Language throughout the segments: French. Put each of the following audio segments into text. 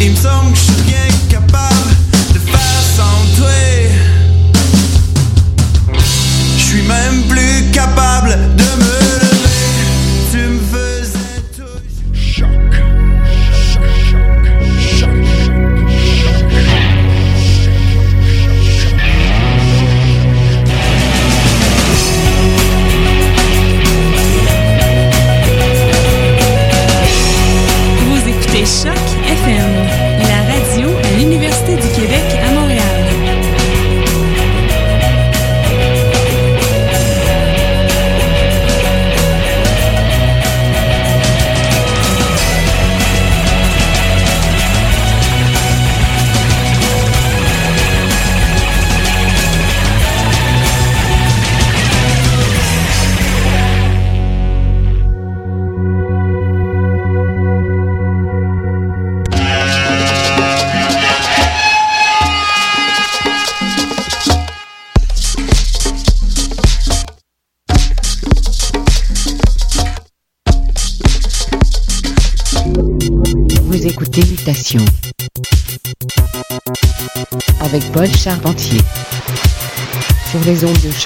Im są krzykiem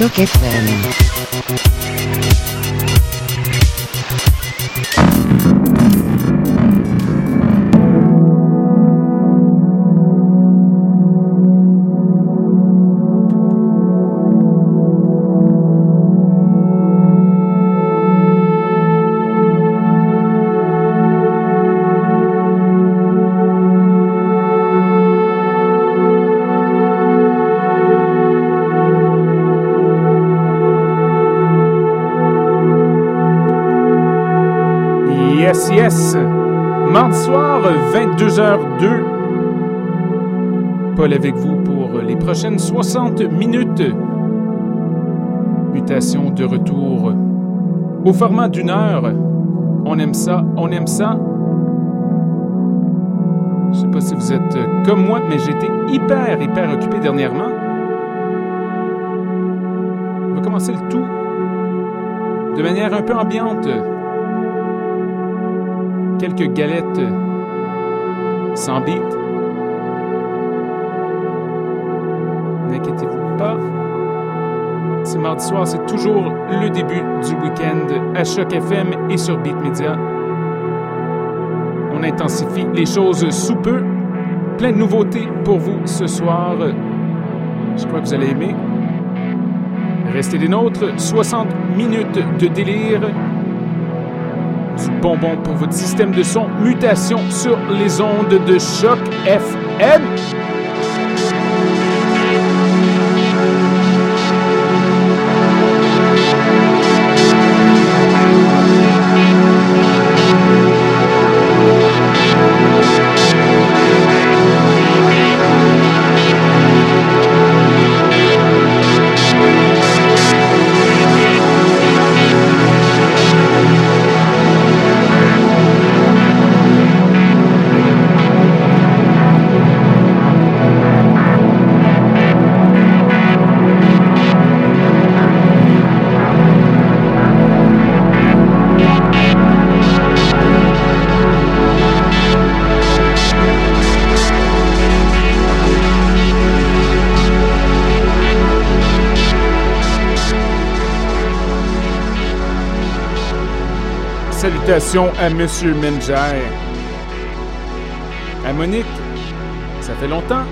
les ondes de choc FM. Yes, yes. Mardi soir, 22h02. Paul avec vous pour les prochaines 60 minutes. Mutation de retour au format d'une heure. On aime ça, on aime ça. Je sais pas si vous êtes comme moi, mais j'étais hyper, hyper occupé dernièrement. On va commencer le tout de manière un peu ambiante quelques galettes sans beat. N'inquiétez-vous pas. C'est mardi soir, c'est toujours le début du week-end à Choc FM et sur Beat Media. On intensifie les choses sous peu. Plein de nouveautés pour vous ce soir. Je crois que vous allez aimer. Restez des nôtres. 60 minutes de délire bonbon pour votre système de son. Mutation sur les ondes de choc FM. Salutations à Monsieur Menger. À Monique, ça fait longtemps.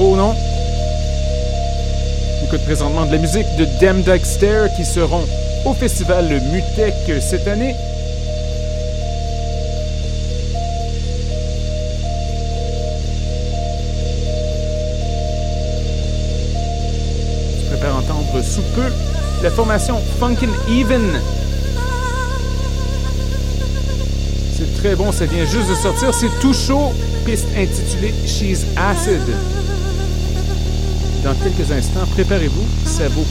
Intro, non? écoute présentement de la musique de Dem Dexter qui seront au festival Mutec cette année. Je préfère entendre sous peu la formation Funkin' Even. C'est très bon, ça vient juste de sortir, c'est tout chaud, piste intitulée She's Acid dans quelques instants. Préparez-vous, ça vaut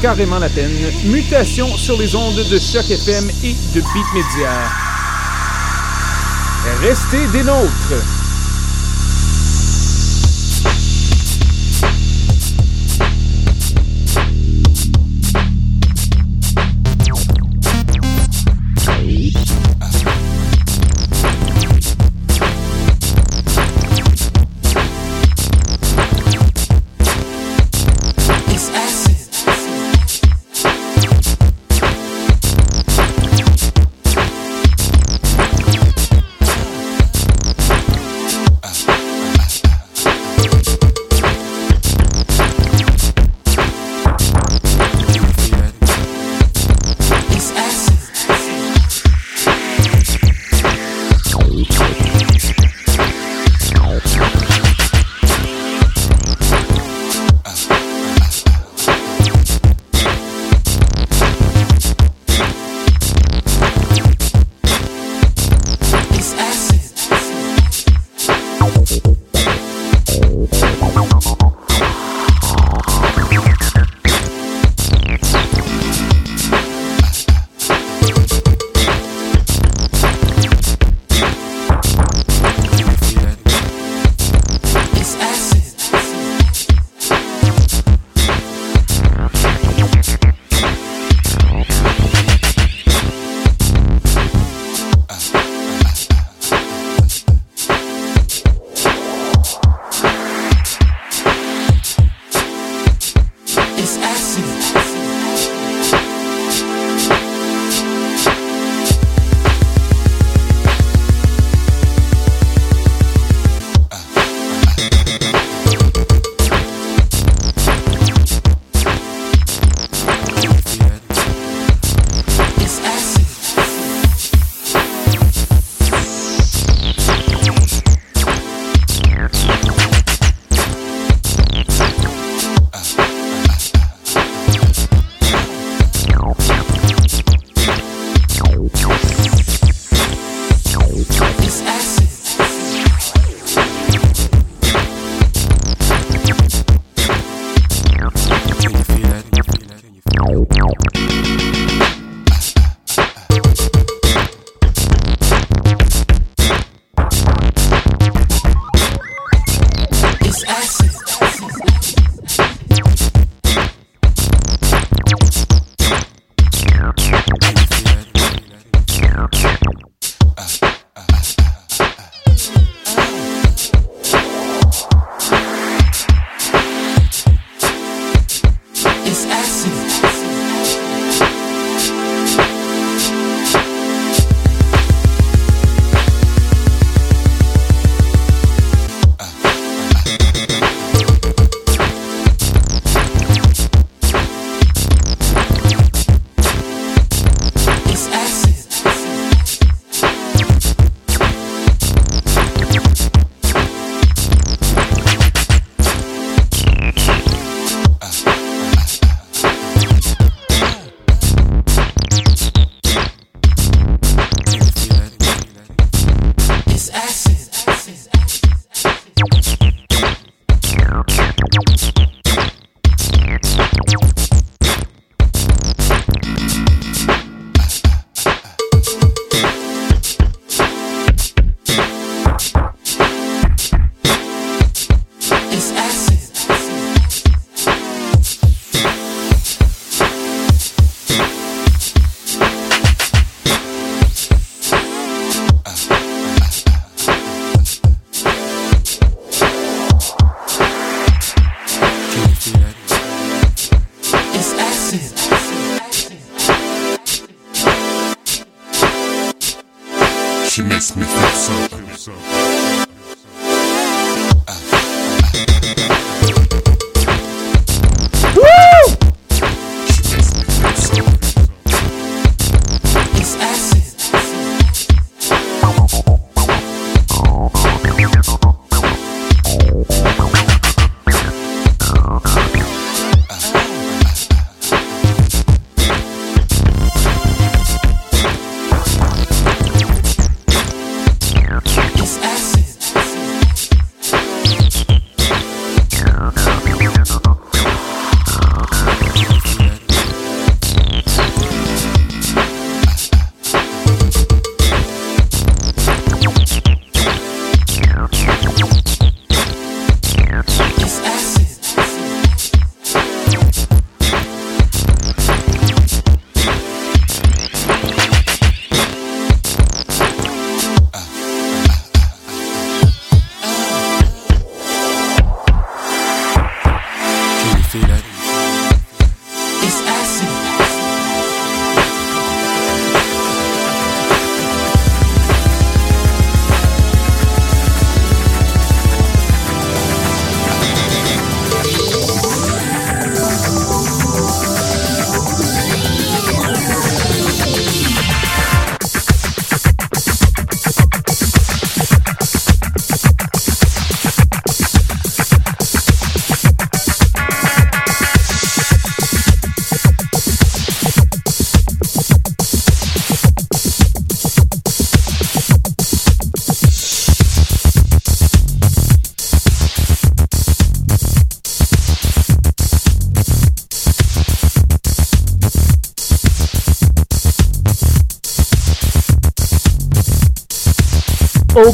carrément la peine. Mutation sur les ondes de Choc FM et de Beat Media. Restez des nôtres.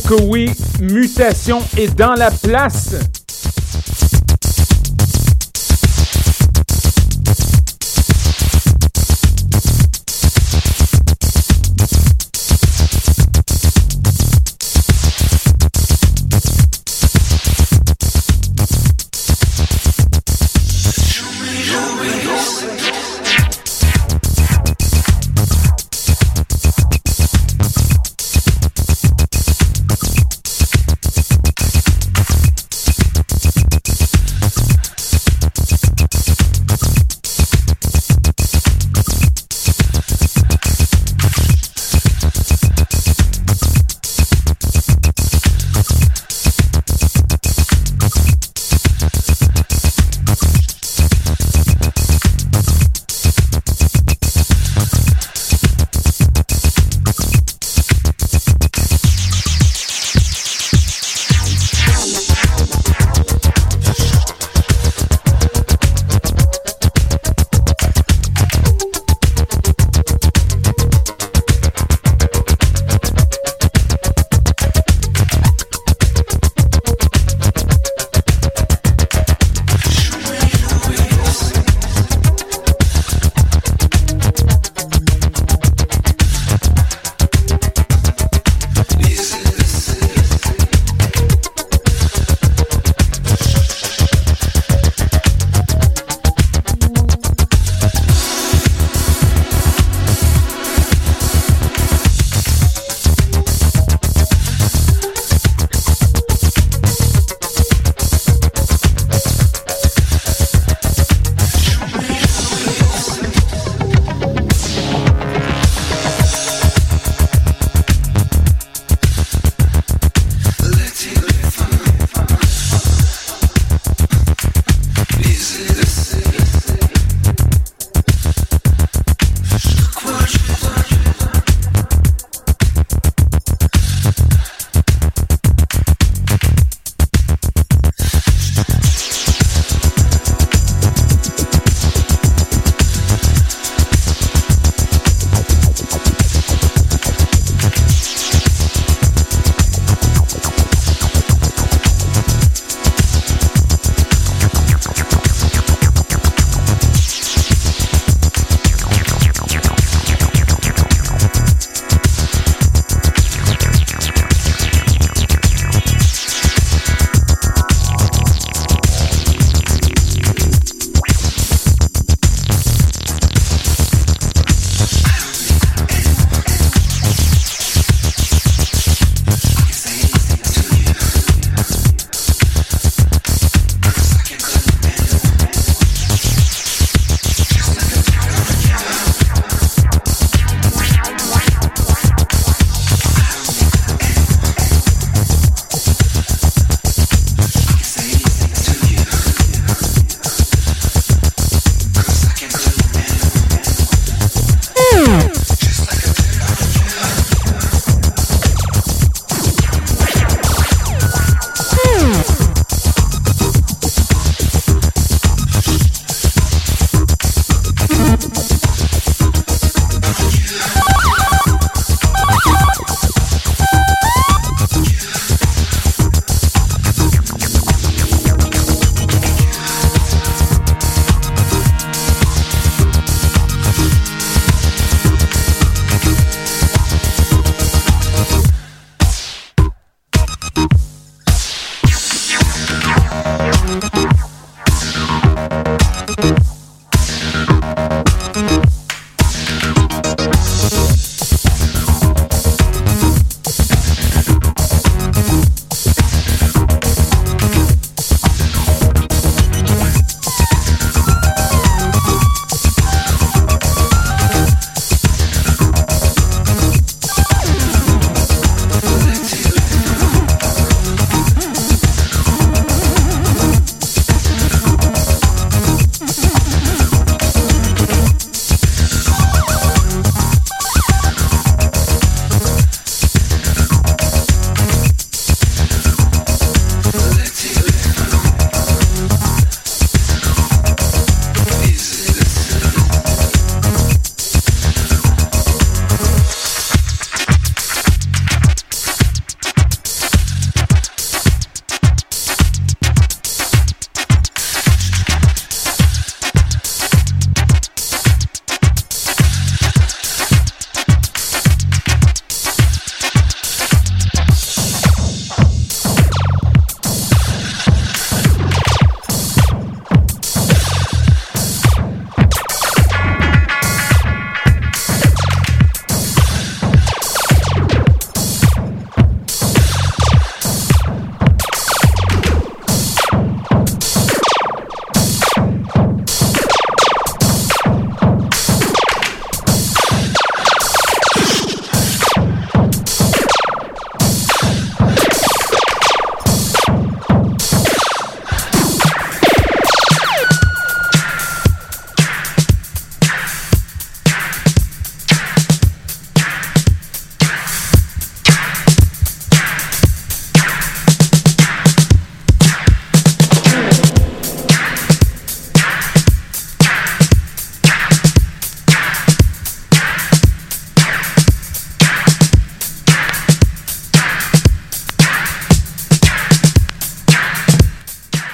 Que oui, mutation est dans la place.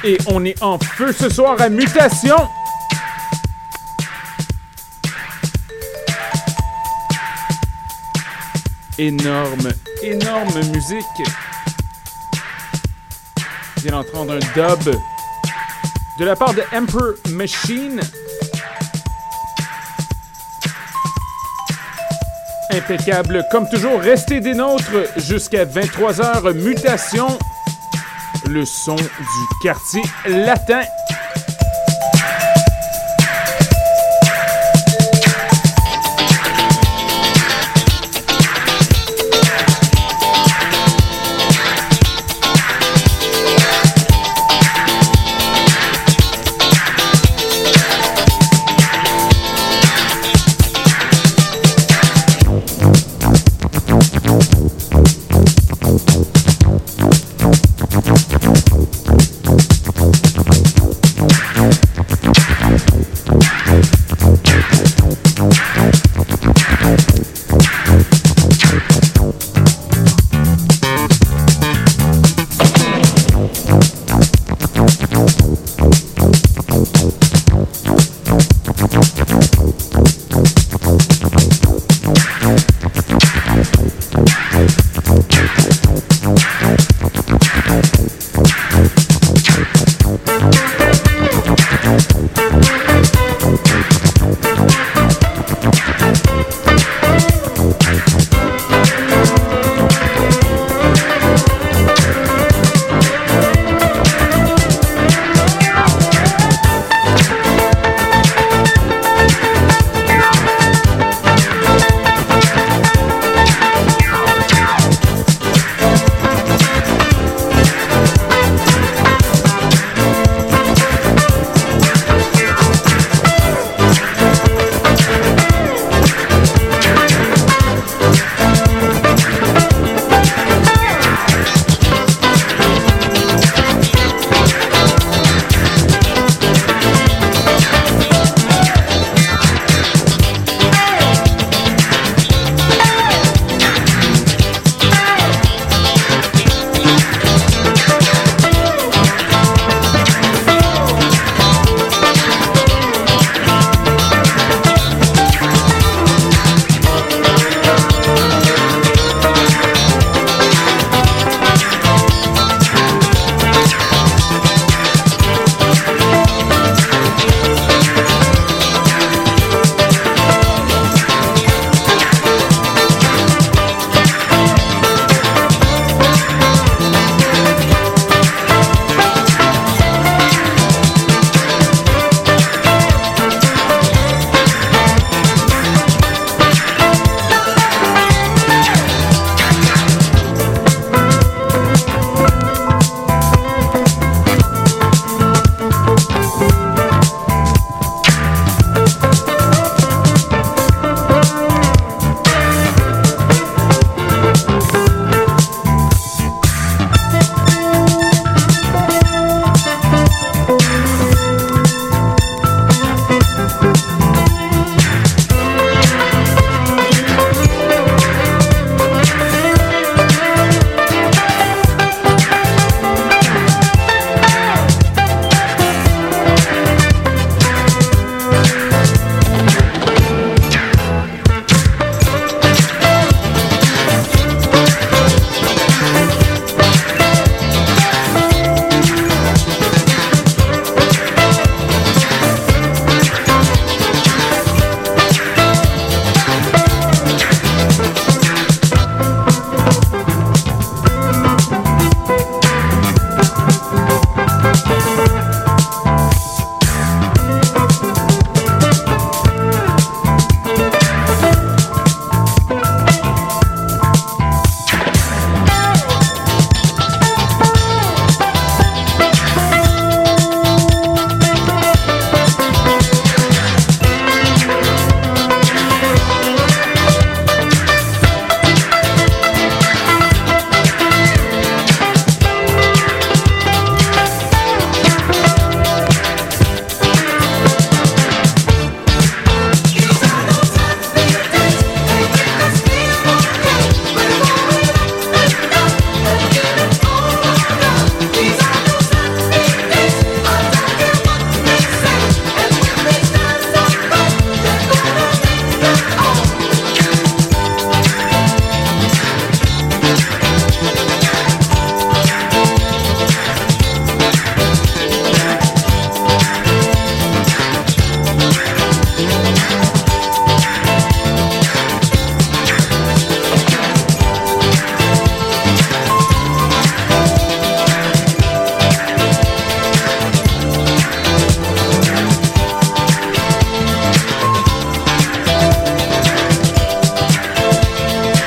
Et on est en feu ce soir à Mutation. Énorme, énorme musique. Je viens d'entendre un dub de la part de Emperor Machine. Impeccable. Comme toujours, restez des nôtres jusqu'à 23h. Mutation. Le son du quartier latin.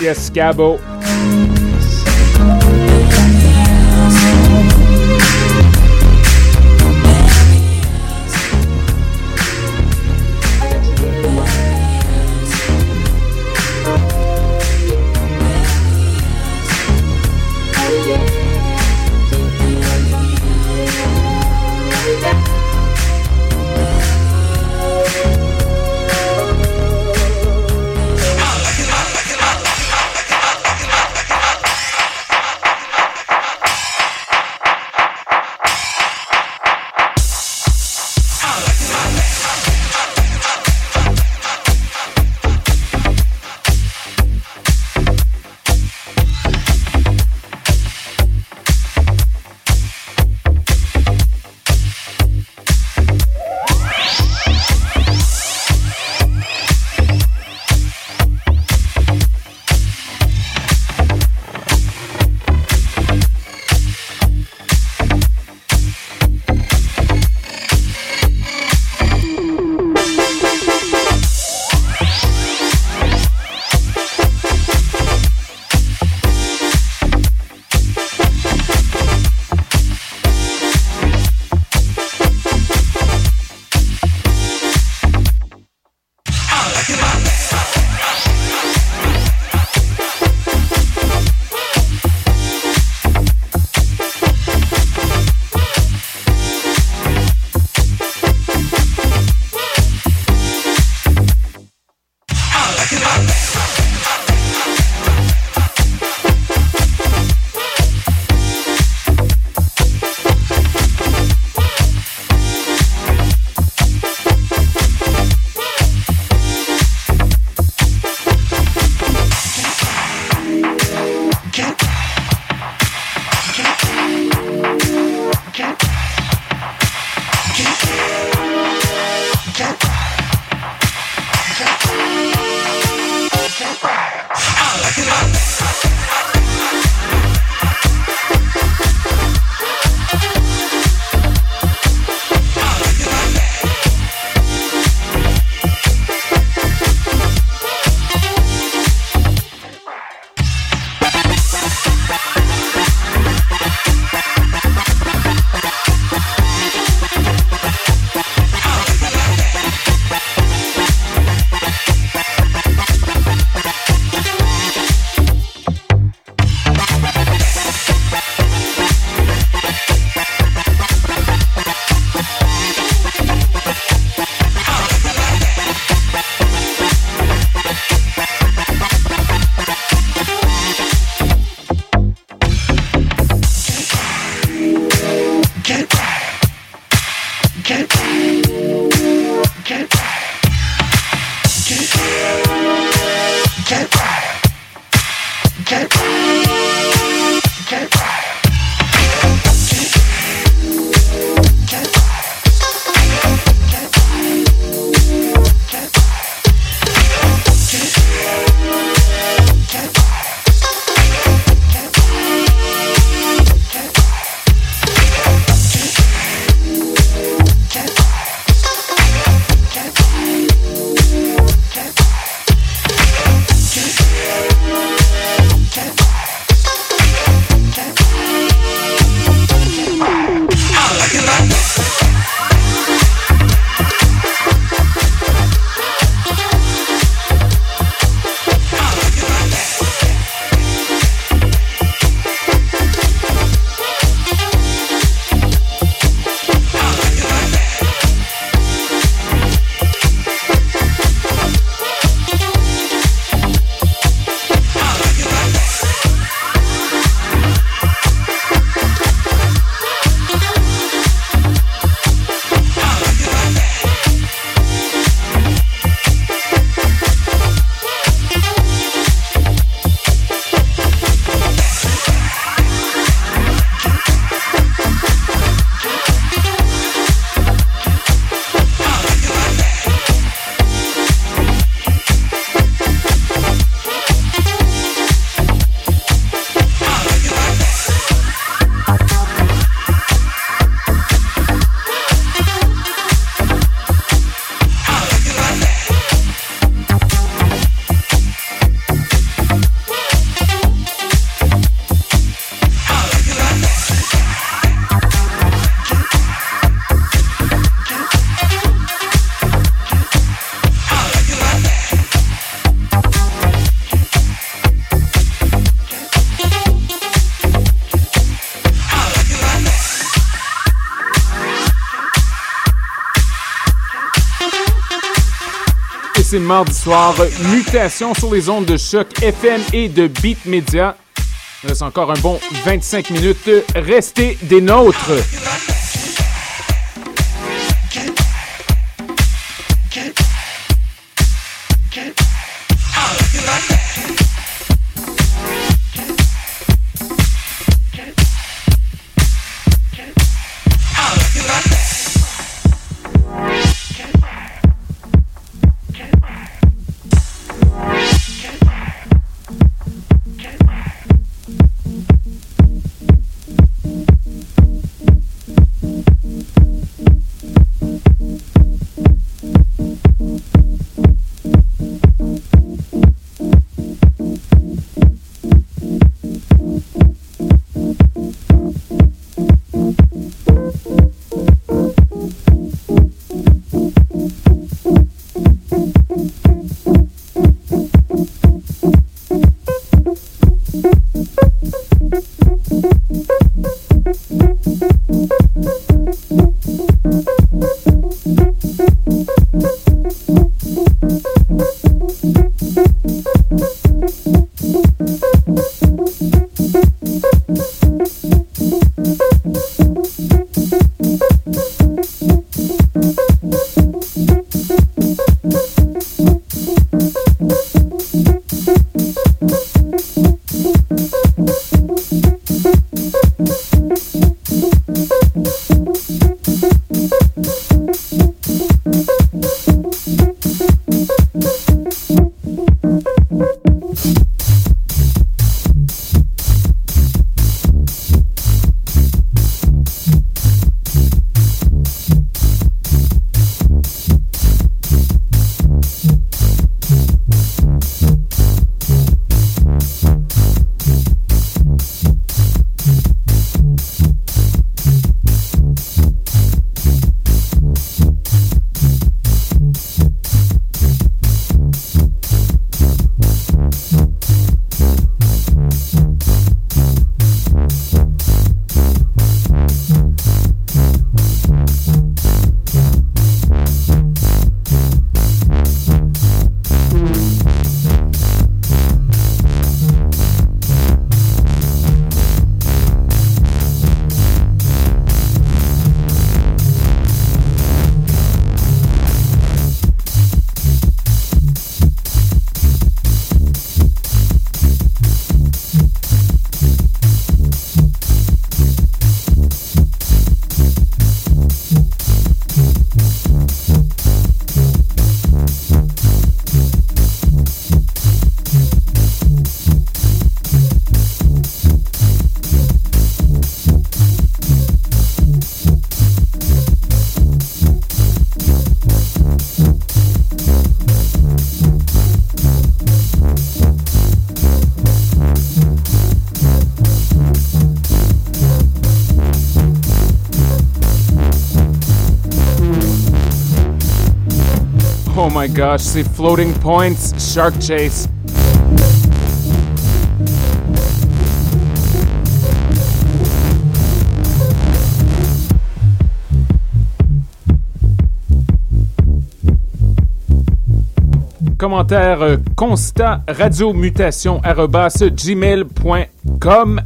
Yes, Scabo. C'est mardi soir. Mutation sur les ondes de choc FM et de Beat Media. Il reste encore un bon 25 minutes. Restez des nôtres. Gosh, c'est Floating Points, Shark Chase. commentaire euh, constat radiomutation gmail.com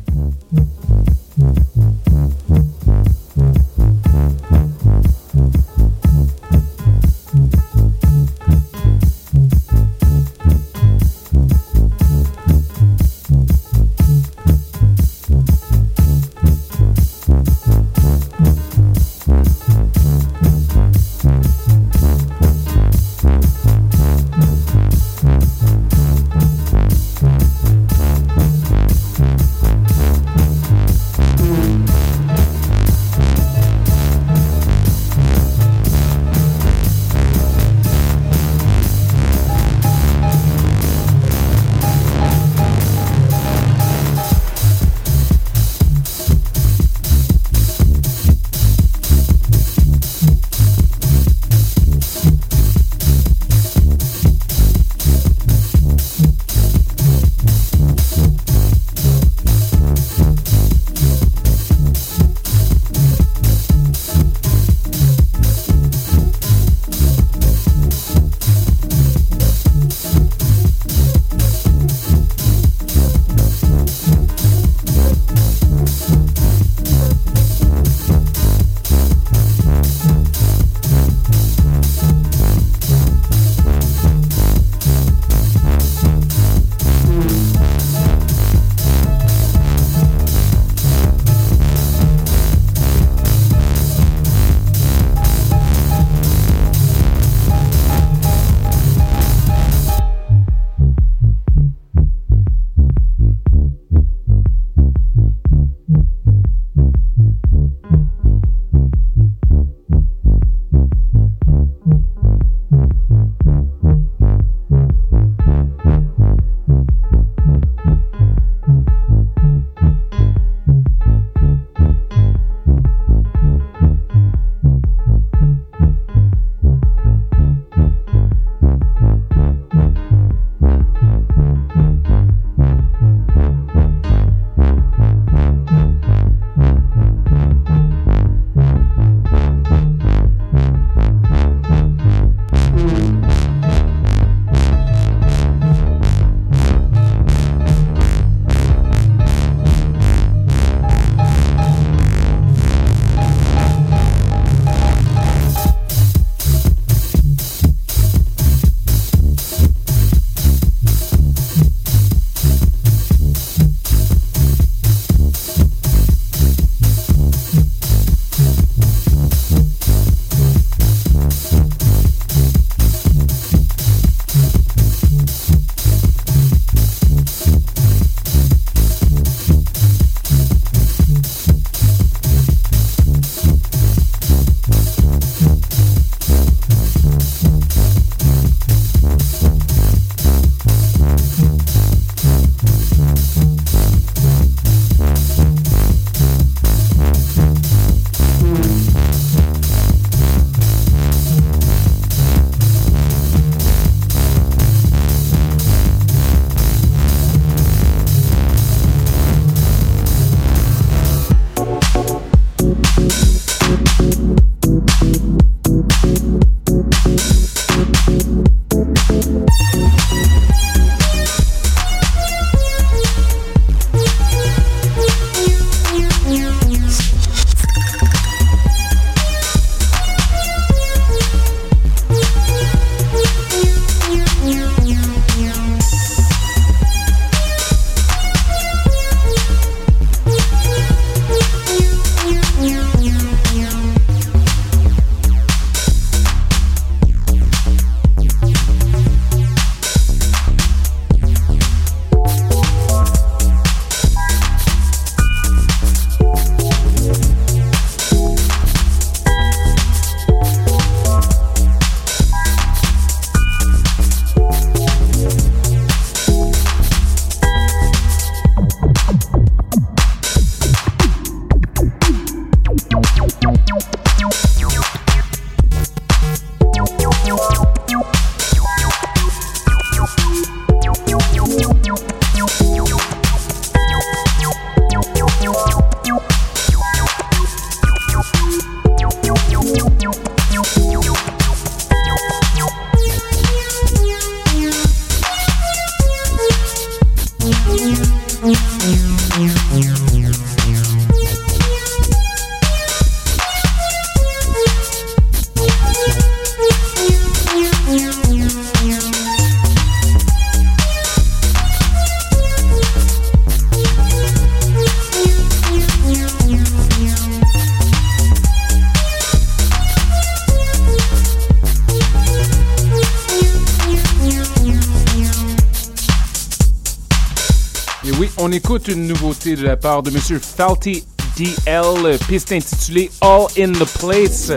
écoute une nouveauté de la part de Monsieur Falty DL, piste intitulée All in the Place.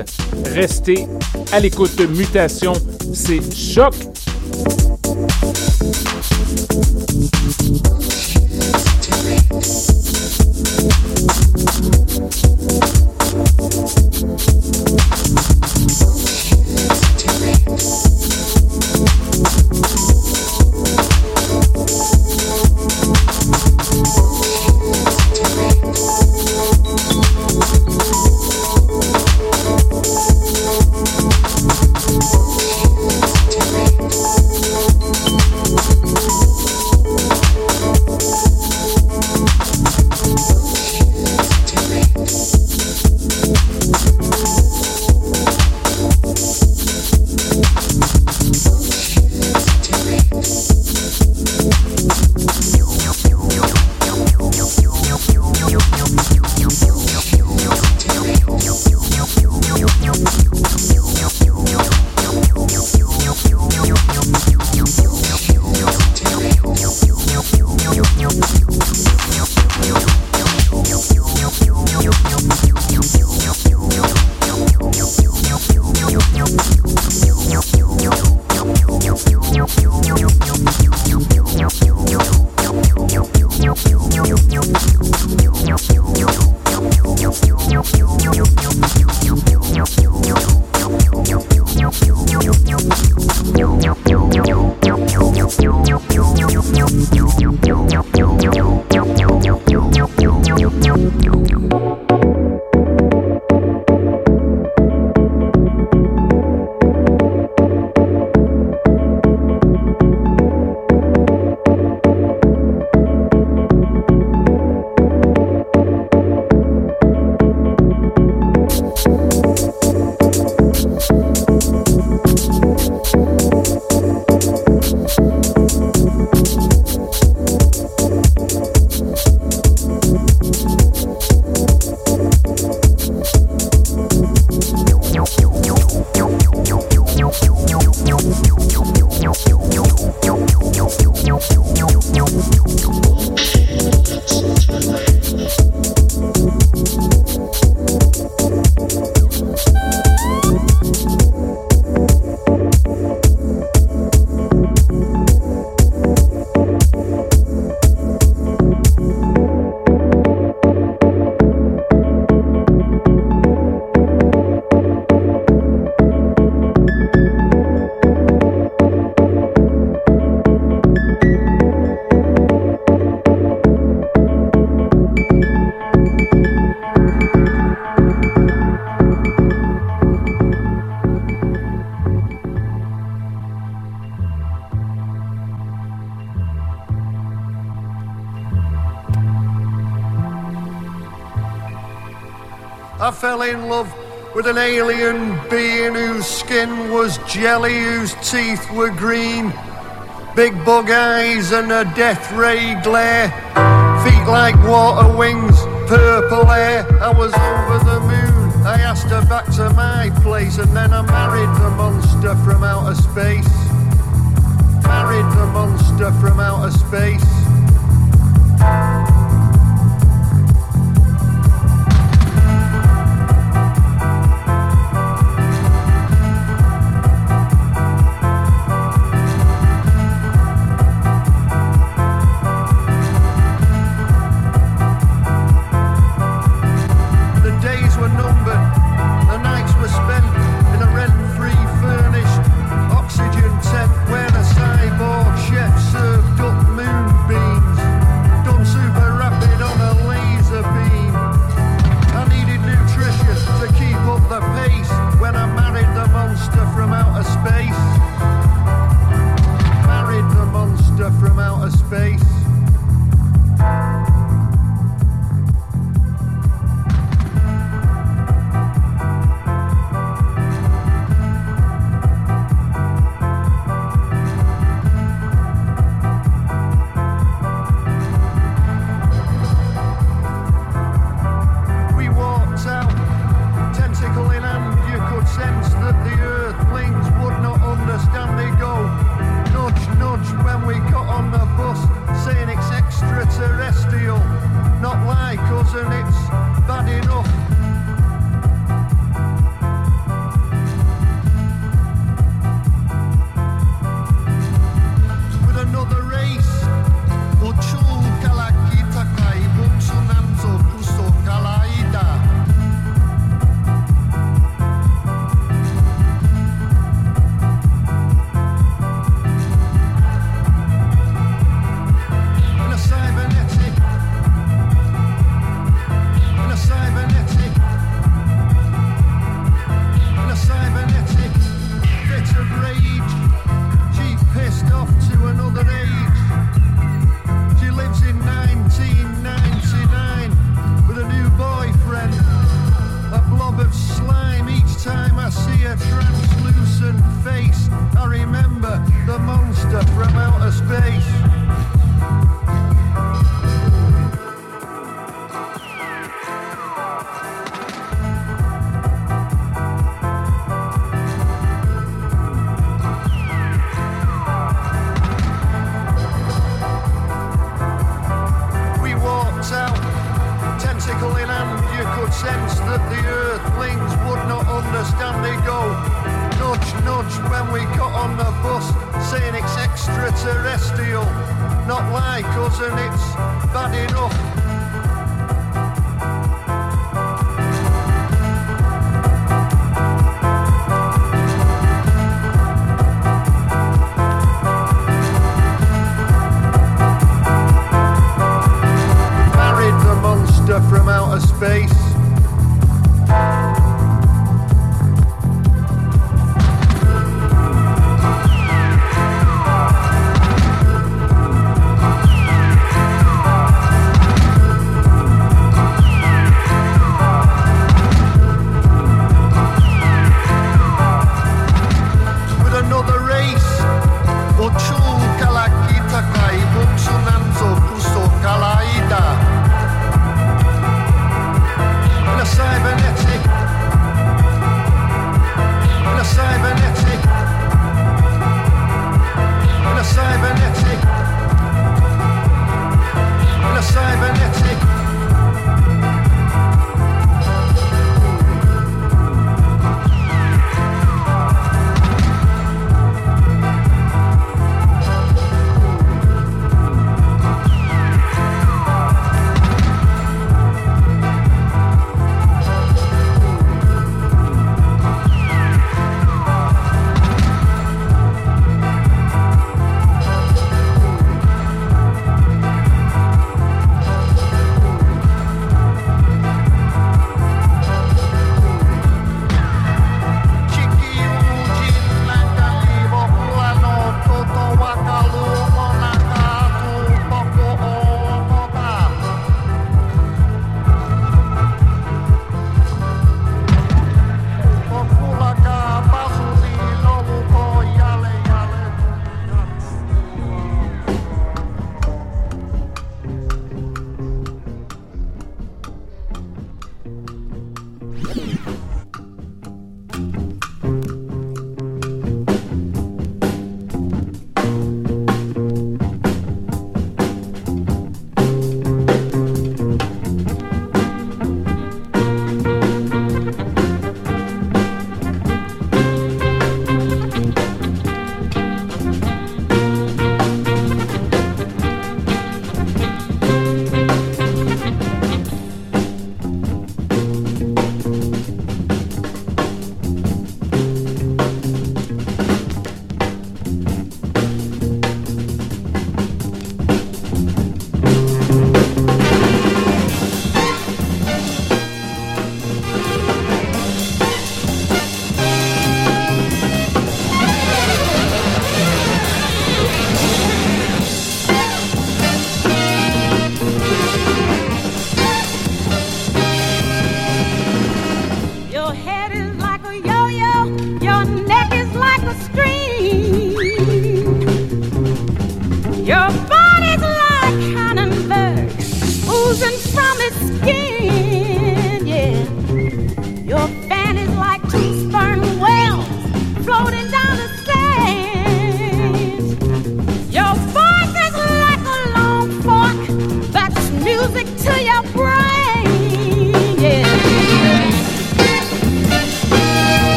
Restez à l'écoute de Mutation, c'est choc. In love with an alien being whose skin was jelly, whose teeth were green, big bug eyes and a death ray glare, feet like water wings, purple hair. I was over the moon. I asked her back to my place, and then I married the monster from outer space. Married the monster from outer space.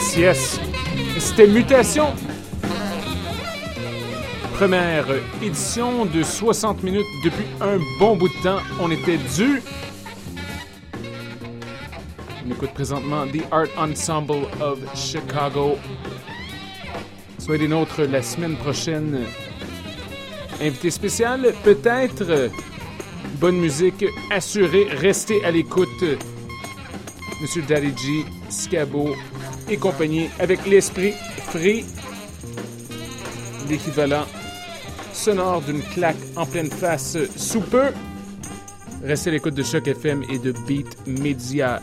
Yes, yes. C'était Mutation. Première édition de 60 minutes depuis un bon bout de temps. On était dû. On écoute présentement The Art Ensemble of Chicago. Soyez des nôtres la semaine prochaine. Invité spécial, peut-être. Bonne musique assurée. Restez à l'écoute. Monsieur Daddy G, Scabo et compagnie avec l'esprit free. L'équivalent sonore d'une claque en pleine face sous peu. Restez à l'écoute de Choc FM et de Beat Media.